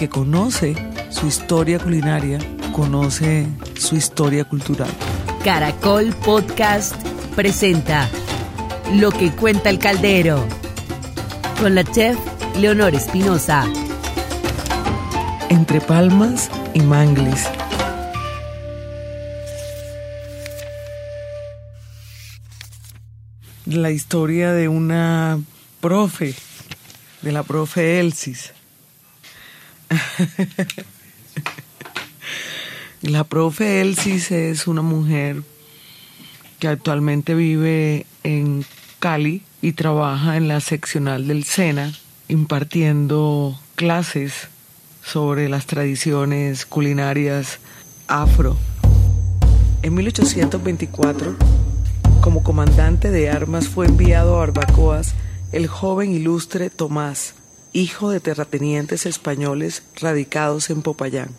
que conoce su historia culinaria, conoce su historia cultural. Caracol Podcast presenta Lo que cuenta el caldero con la chef Leonor Espinosa. Entre palmas y mangles. La historia de una profe, de la profe Elsis. la profe Elsis es una mujer que actualmente vive en Cali y trabaja en la seccional del SENA impartiendo clases sobre las tradiciones culinarias afro. En 1824, como comandante de armas fue enviado a Barbacoas el joven ilustre Tomás, hijo de terratenientes españoles radicados en Popayán.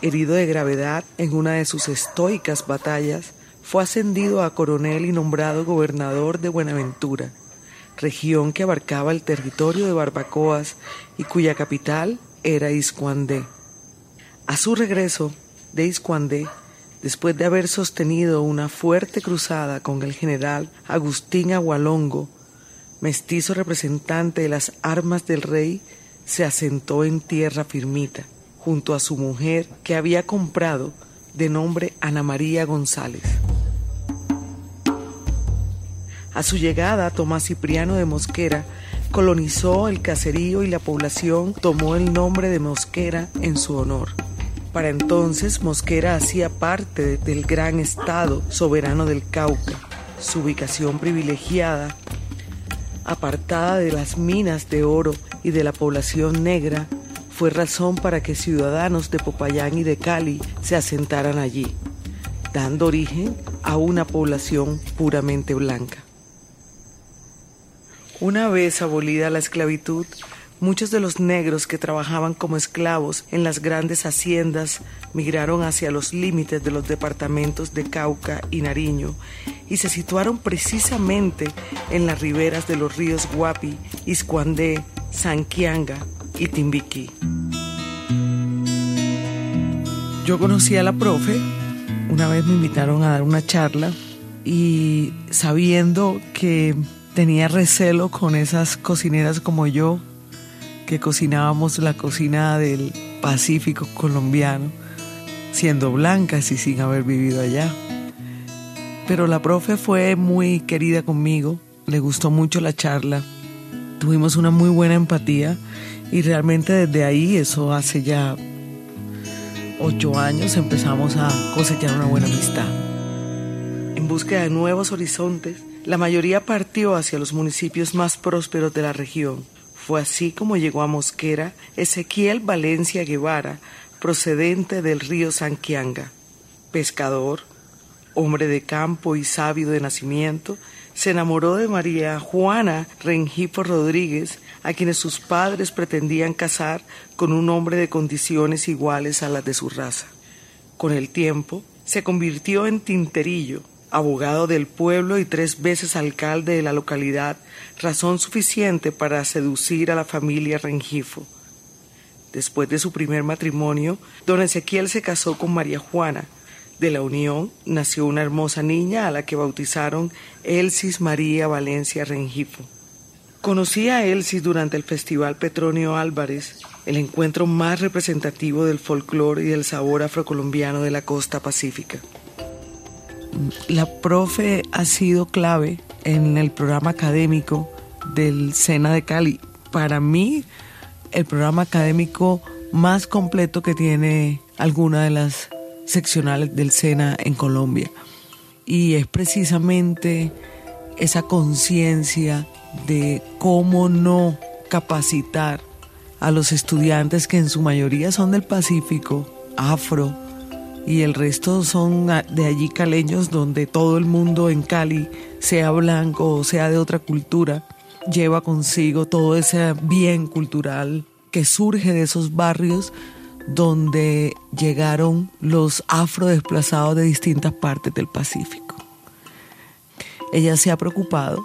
Herido de gravedad en una de sus estoicas batallas, fue ascendido a coronel y nombrado gobernador de Buenaventura, región que abarcaba el territorio de Barbacoas y cuya capital era Iscuandé. A su regreso de Iscuandé, después de haber sostenido una fuerte cruzada con el general Agustín Agualongo, mestizo representante de las armas del rey, se asentó en tierra firmita, junto a su mujer que había comprado de nombre Ana María González. A su llegada, Tomás Cipriano de Mosquera colonizó el caserío y la población tomó el nombre de Mosquera en su honor. Para entonces, Mosquera hacía parte del gran estado soberano del Cauca. Su ubicación privilegiada, apartada de las minas de oro y de la población negra, fue razón para que ciudadanos de Popayán y de Cali se asentaran allí, dando origen a una población puramente blanca. Una vez abolida la esclavitud, muchos de los negros que trabajaban como esclavos en las grandes haciendas migraron hacia los límites de los departamentos de Cauca y Nariño y se situaron precisamente en las riberas de los ríos Guapi, Iscuandé, Sanquianga y Timbiquí. Yo conocí a la profe, una vez me invitaron a dar una charla y sabiendo que tenía recelo con esas cocineras como yo, cocinábamos la cocina del Pacífico colombiano, siendo blancas y sin haber vivido allá. Pero la profe fue muy querida conmigo, le gustó mucho la charla, tuvimos una muy buena empatía y realmente desde ahí, eso hace ya ocho años, empezamos a cosechar una buena amistad. En búsqueda de nuevos horizontes, la mayoría partió hacia los municipios más prósperos de la región. Fue así como llegó a Mosquera Ezequiel Valencia Guevara, procedente del río Sanquianga. Pescador, hombre de campo y sabio de nacimiento, se enamoró de María Juana Rengifo Rodríguez, a quienes sus padres pretendían casar con un hombre de condiciones iguales a las de su raza. Con el tiempo, se convirtió en tinterillo, abogado del pueblo y tres veces alcalde de la localidad, razón suficiente para seducir a la familia Rengifo. Después de su primer matrimonio, don Ezequiel se casó con María Juana. De la unión nació una hermosa niña a la que bautizaron Elsis María Valencia Rengifo. Conocí a Elsis durante el Festival Petronio Álvarez, el encuentro más representativo del folclore y del sabor afrocolombiano de la costa pacífica la profe ha sido clave en el programa académico del SENA de Cali. Para mí, el programa académico más completo que tiene alguna de las seccionales del SENA en Colombia. Y es precisamente esa conciencia de cómo no capacitar a los estudiantes que en su mayoría son del Pacífico, afro, y el resto son de allí caleños donde todo el mundo en Cali, sea blanco o sea de otra cultura, lleva consigo todo ese bien cultural que surge de esos barrios donde llegaron los afrodesplazados de distintas partes del Pacífico. Ella se ha preocupado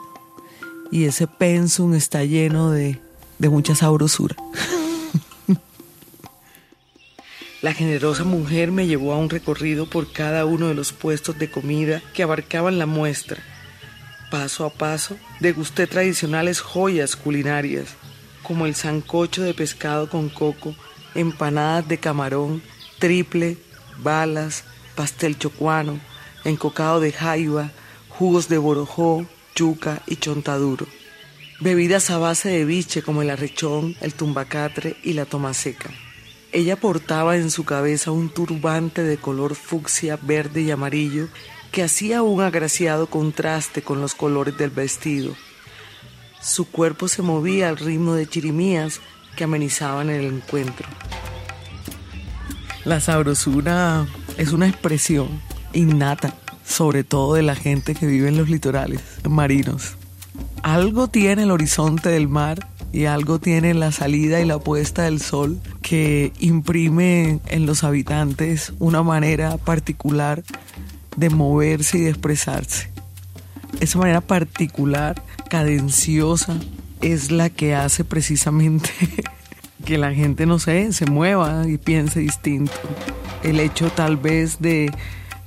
y ese pensum está lleno de, de mucha sabrosura. La generosa mujer me llevó a un recorrido por cada uno de los puestos de comida que abarcaban la muestra. Paso a paso, degusté tradicionales joyas culinarias, como el sancocho de pescado con coco, empanadas de camarón, triple, balas, pastel chocuano, encocado de jaiba, jugos de borojó, yuca y chontaduro. Bebidas a base de biche como el arrechón, el tumbacatre y la toma seca. Ella portaba en su cabeza un turbante de color fucsia, verde y amarillo que hacía un agraciado contraste con los colores del vestido. Su cuerpo se movía al ritmo de chirimías que amenizaban el encuentro. La sabrosura es una expresión innata, sobre todo de la gente que vive en los litorales marinos. Algo tiene el horizonte del mar y algo tiene la salida y la puesta del sol que imprime en los habitantes una manera particular de moverse y de expresarse. Esa manera particular, cadenciosa, es la que hace precisamente que la gente, no sé, se mueva y piense distinto. El hecho tal vez de,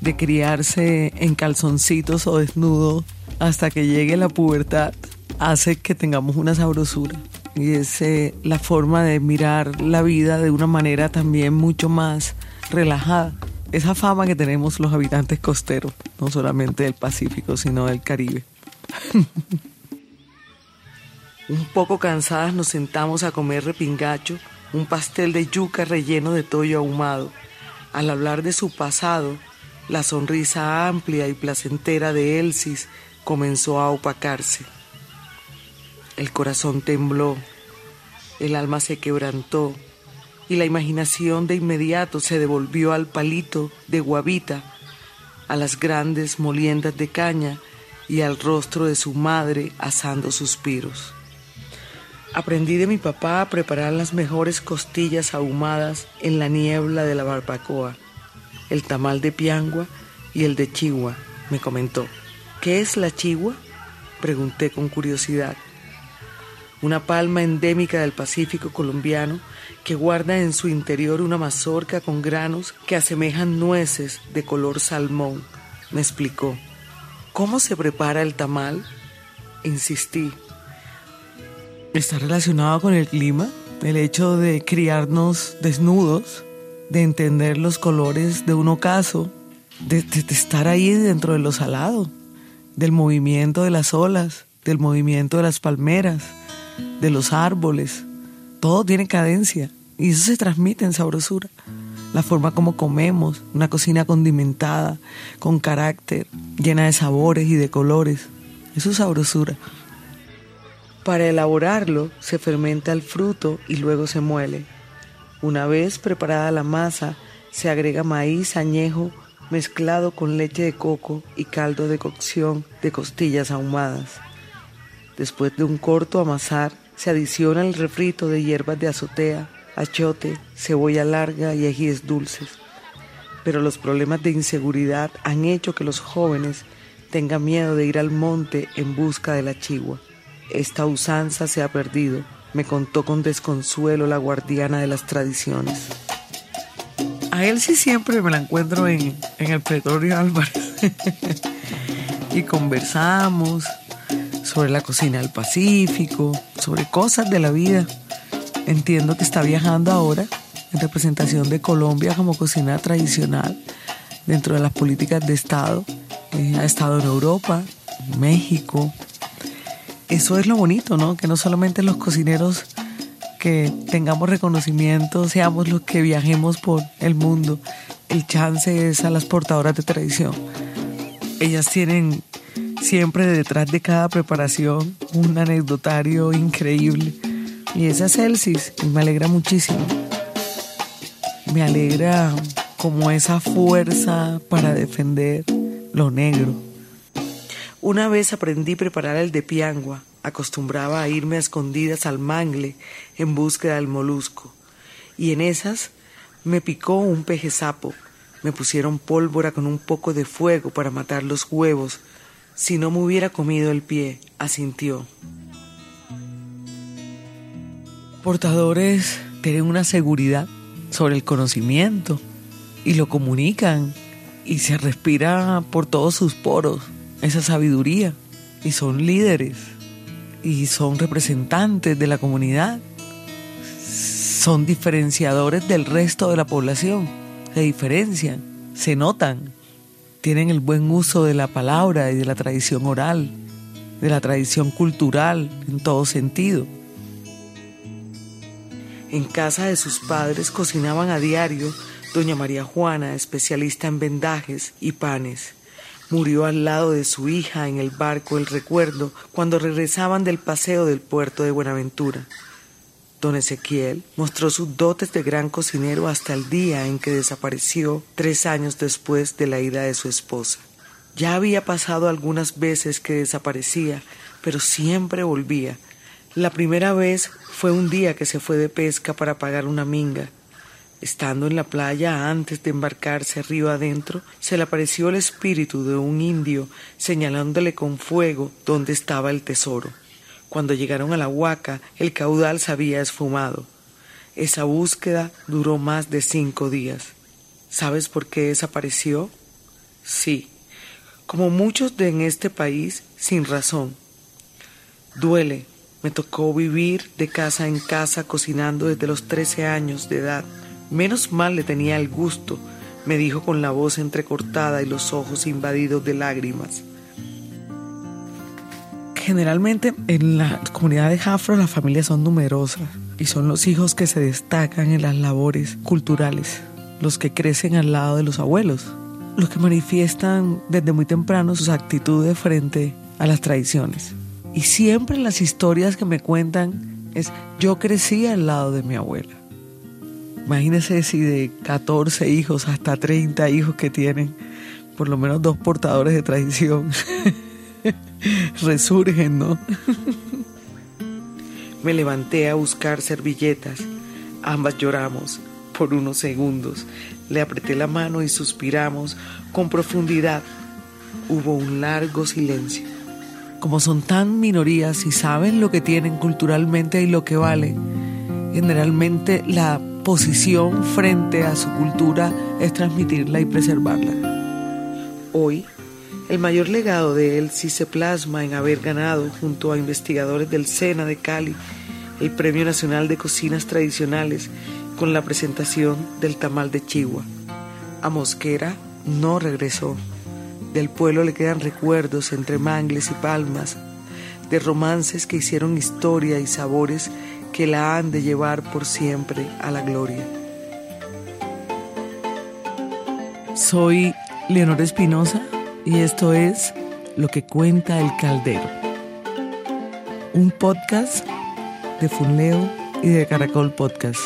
de criarse en calzoncitos o desnudo hasta que llegue la pubertad hace que tengamos una sabrosura y es eh, la forma de mirar la vida de una manera también mucho más relajada. Esa fama que tenemos los habitantes costeros, no solamente del Pacífico, sino del Caribe. un poco cansadas nos sentamos a comer repingacho, un pastel de yuca relleno de tollo ahumado. Al hablar de su pasado, la sonrisa amplia y placentera de Elsis comenzó a opacarse. El corazón tembló, el alma se quebrantó y la imaginación de inmediato se devolvió al palito de guavita, a las grandes moliendas de caña y al rostro de su madre asando suspiros. Aprendí de mi papá a preparar las mejores costillas ahumadas en la niebla de la barbacoa, el tamal de piangua y el de chigua, me comentó. ¿Qué es la chigua? Pregunté con curiosidad una palma endémica del Pacífico colombiano que guarda en su interior una mazorca con granos que asemejan nueces de color salmón. Me explicó. ¿Cómo se prepara el tamal? Insistí. Está relacionado con el clima, el hecho de criarnos desnudos, de entender los colores de un ocaso, de, de estar ahí dentro de lo salado, del movimiento de las olas, del movimiento de las palmeras de los árboles. Todo tiene cadencia y eso se transmite en sabrosura. La forma como comemos, una cocina condimentada, con carácter, llena de sabores y de colores. Eso es sabrosura. Para elaborarlo se fermenta el fruto y luego se muele. Una vez preparada la masa, se agrega maíz añejo mezclado con leche de coco y caldo de cocción de costillas ahumadas. Después de un corto amasar, se adiciona el refrito de hierbas de azotea, achote, cebolla larga y ajíes dulces. Pero los problemas de inseguridad han hecho que los jóvenes tengan miedo de ir al monte en busca de la chigua. Esta usanza se ha perdido, me contó con desconsuelo la guardiana de las tradiciones. A él sí siempre me la encuentro en, en el Pretorio Álvarez. y conversamos, sobre la cocina del Pacífico, sobre cosas de la vida. Entiendo que está viajando ahora en representación de Colombia como cocina tradicional dentro de las políticas de Estado. Eh, ha estado en Europa, en México. Eso es lo bonito, ¿no? Que no solamente los cocineros que tengamos reconocimiento seamos los que viajemos por el mundo. El chance es a las portadoras de tradición. Ellas tienen siempre detrás de cada preparación un anecdotario increíble. Y esa es Celsis y me alegra muchísimo. Me alegra como esa fuerza para defender lo negro. Una vez aprendí a preparar el de piangua, acostumbraba a irme a escondidas al mangle en búsqueda del molusco. Y en esas me picó un peje sapo. Me pusieron pólvora con un poco de fuego para matar los huevos si no me hubiera comido el pie, asintió. Portadores tienen una seguridad sobre el conocimiento y lo comunican y se respira por todos sus poros esa sabiduría y son líderes y son representantes de la comunidad, son diferenciadores del resto de la población, se diferencian, se notan, tienen el buen uso de la palabra y de la tradición oral, de la tradición cultural en todo sentido. En casa de sus padres cocinaban a diario doña María Juana, especialista en vendajes y panes. Murió al lado de su hija en el barco El Recuerdo cuando regresaban del paseo del puerto de Buenaventura. Don Ezequiel mostró sus dotes de gran cocinero hasta el día en que desapareció tres años después de la ida de su esposa. Ya había pasado algunas veces que desaparecía, pero siempre volvía. La primera vez fue un día que se fue de pesca para pagar una minga Estando en la playa antes de embarcarse río adentro, se le apareció el espíritu de un indio señalándole con fuego dónde estaba el tesoro. Cuando llegaron a la huaca, el caudal se había esfumado. Esa búsqueda duró más de cinco días. ¿Sabes por qué desapareció? Sí, como muchos de en este país, sin razón. Duele, me tocó vivir de casa en casa cocinando desde los trece años de edad. Menos mal le tenía el gusto, me dijo con la voz entrecortada y los ojos invadidos de lágrimas. Generalmente en la comunidad de Jafro las familias son numerosas y son los hijos que se destacan en las labores culturales, los que crecen al lado de los abuelos, los que manifiestan desde muy temprano sus actitudes frente a las tradiciones. Y siempre las historias que me cuentan es yo crecí al lado de mi abuela. Imagínense si de 14 hijos hasta 30 hijos que tienen, por lo menos dos portadores de tradición, resurgen, ¿no? Me levanté a buscar servilletas. Ambas lloramos por unos segundos. Le apreté la mano y suspiramos con profundidad. Hubo un largo silencio. Como son tan minorías y saben lo que tienen culturalmente y lo que vale, generalmente la posición frente a su cultura es transmitirla y preservarla. Hoy, el mayor legado de él sí se plasma en haber ganado, junto a investigadores del SENA de Cali, el Premio Nacional de Cocinas Tradicionales con la presentación del tamal de Chihuahua. A Mosquera no regresó. Del pueblo le quedan recuerdos entre mangles y palmas, de romances que hicieron historia y sabores que la han de llevar por siempre a la gloria. Soy Leonor Espinosa y esto es Lo que cuenta el Caldero, un podcast de Funleo y de Caracol Podcast.